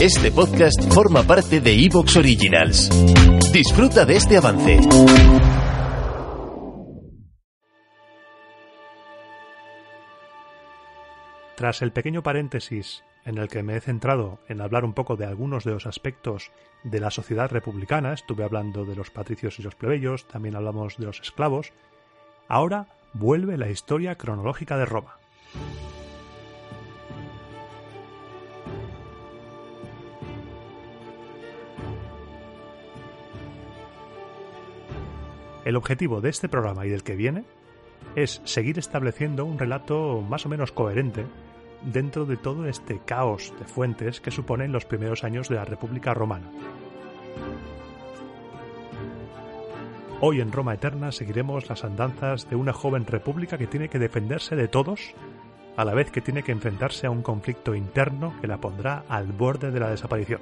Este podcast forma parte de Evox Originals. Disfruta de este avance. Tras el pequeño paréntesis en el que me he centrado en hablar un poco de algunos de los aspectos de la sociedad republicana, estuve hablando de los patricios y los plebeyos, también hablamos de los esclavos, ahora vuelve la historia cronológica de Roma. El objetivo de este programa y del que viene es seguir estableciendo un relato más o menos coherente dentro de todo este caos de fuentes que suponen los primeros años de la República Romana. Hoy en Roma Eterna seguiremos las andanzas de una joven república que tiene que defenderse de todos, a la vez que tiene que enfrentarse a un conflicto interno que la pondrá al borde de la desaparición.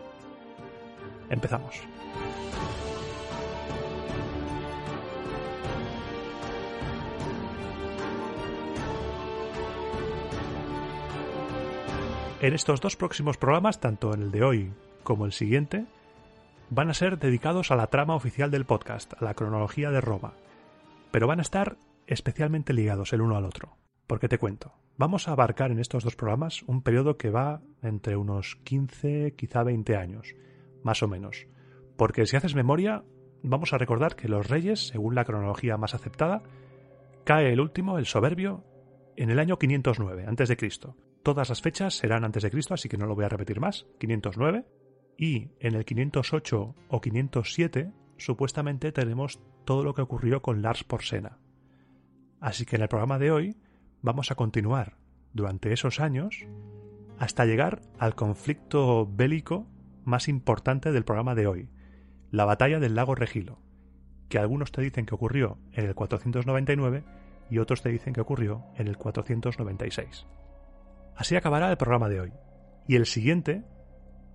Empezamos. En estos dos próximos programas, tanto en el de hoy como el siguiente, van a ser dedicados a la trama oficial del podcast, a la cronología de Roma, pero van a estar especialmente ligados el uno al otro. Porque te cuento, vamos a abarcar en estos dos programas un periodo que va entre unos 15, quizá 20 años, más o menos. Porque si haces memoria, vamos a recordar que los reyes, según la cronología más aceptada, cae el último, el soberbio, en el año 509 a.C. Todas las fechas serán antes de Cristo, así que no lo voy a repetir más. 509. Y en el 508 o 507, supuestamente tenemos todo lo que ocurrió con Lars Porsena. Así que en el programa de hoy vamos a continuar durante esos años hasta llegar al conflicto bélico más importante del programa de hoy, la batalla del lago Regilo, que algunos te dicen que ocurrió en el 499 y otros te dicen que ocurrió en el 496. Así acabará el programa de hoy. Y el siguiente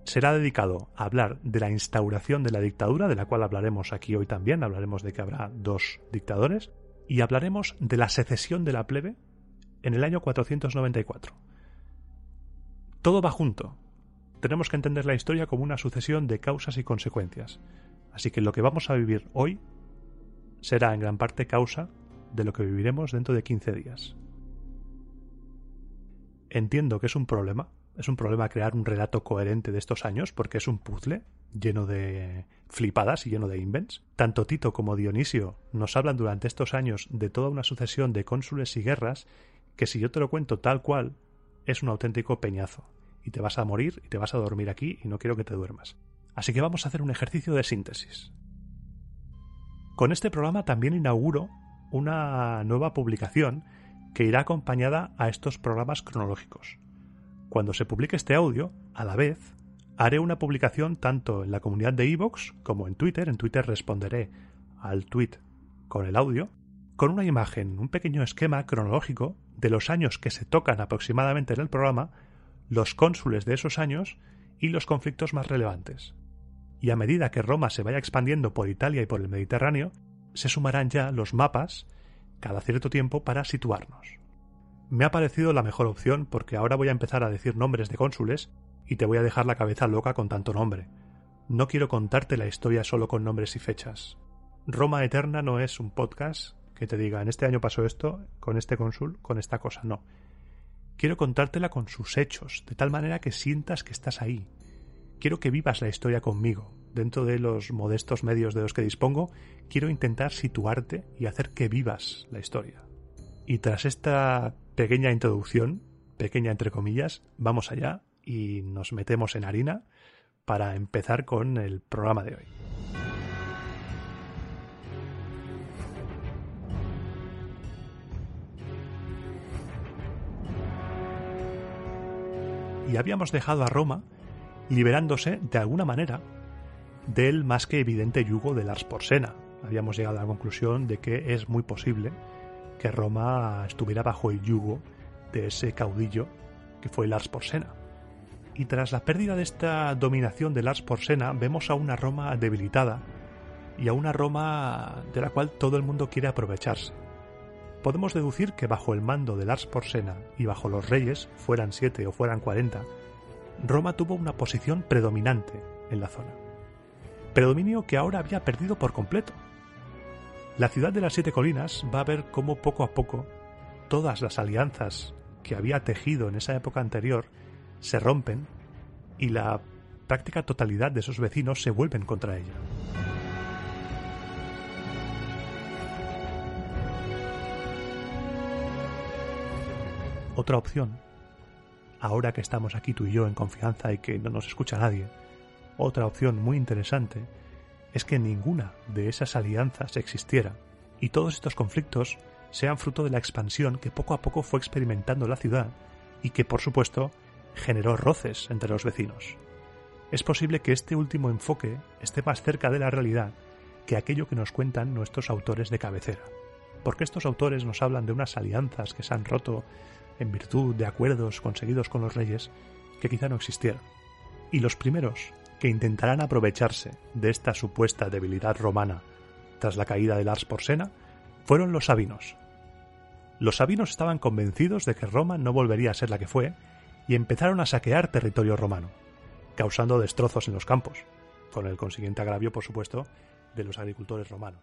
será dedicado a hablar de la instauración de la dictadura, de la cual hablaremos aquí hoy también, hablaremos de que habrá dos dictadores, y hablaremos de la secesión de la plebe en el año 494. Todo va junto. Tenemos que entender la historia como una sucesión de causas y consecuencias. Así que lo que vamos a vivir hoy será en gran parte causa de lo que viviremos dentro de 15 días. Entiendo que es un problema, es un problema crear un relato coherente de estos años porque es un puzzle lleno de flipadas y lleno de invents. Tanto Tito como Dionisio nos hablan durante estos años de toda una sucesión de cónsules y guerras que si yo te lo cuento tal cual es un auténtico peñazo y te vas a morir y te vas a dormir aquí y no quiero que te duermas. Así que vamos a hacer un ejercicio de síntesis. Con este programa también inauguro una nueva publicación que irá acompañada a estos programas cronológicos. Cuando se publique este audio, a la vez, haré una publicación tanto en la comunidad de Evox como en Twitter. En Twitter responderé al tweet con el audio, con una imagen, un pequeño esquema cronológico de los años que se tocan aproximadamente en el programa, los cónsules de esos años y los conflictos más relevantes. Y a medida que Roma se vaya expandiendo por Italia y por el Mediterráneo, se sumarán ya los mapas cada cierto tiempo para situarnos. Me ha parecido la mejor opción porque ahora voy a empezar a decir nombres de cónsules y te voy a dejar la cabeza loca con tanto nombre. No quiero contarte la historia solo con nombres y fechas. Roma Eterna no es un podcast que te diga en este año pasó esto, con este cónsul, con esta cosa, no. Quiero contártela con sus hechos, de tal manera que sientas que estás ahí. Quiero que vivas la historia conmigo, dentro de los modestos medios de los que dispongo, quiero intentar situarte y hacer que vivas la historia. Y tras esta pequeña introducción, pequeña entre comillas, vamos allá y nos metemos en harina para empezar con el programa de hoy. y habíamos dejado a Roma liberándose de alguna manera del más que evidente yugo de Lars Porsena. Habíamos llegado a la conclusión de que es muy posible que Roma estuviera bajo el yugo de ese caudillo que fue Lars Porsena. Y tras la pérdida de esta dominación de Lars Porsena, vemos a una Roma debilitada y a una Roma de la cual todo el mundo quiere aprovecharse. Podemos deducir que bajo el mando de Lars Porsena y bajo los reyes, fueran siete o fueran cuarenta, Roma tuvo una posición predominante en la zona. Predominio que ahora había perdido por completo. La ciudad de las siete colinas va a ver cómo poco a poco todas las alianzas que había tejido en esa época anterior se rompen y la práctica totalidad de esos vecinos se vuelven contra ella. Otra opción, ahora que estamos aquí tú y yo en confianza y que no nos escucha nadie, otra opción muy interesante es que ninguna de esas alianzas existiera y todos estos conflictos sean fruto de la expansión que poco a poco fue experimentando la ciudad y que, por supuesto, generó roces entre los vecinos. Es posible que este último enfoque esté más cerca de la realidad que aquello que nos cuentan nuestros autores de cabecera, porque estos autores nos hablan de unas alianzas que se han roto en virtud de acuerdos conseguidos con los reyes que quizá no existieron. Y los primeros que intentarán aprovecharse de esta supuesta debilidad romana tras la caída de Lars Porsena fueron los sabinos. Los sabinos estaban convencidos de que Roma no volvería a ser la que fue y empezaron a saquear territorio romano, causando destrozos en los campos, con el consiguiente agravio, por supuesto, de los agricultores romanos.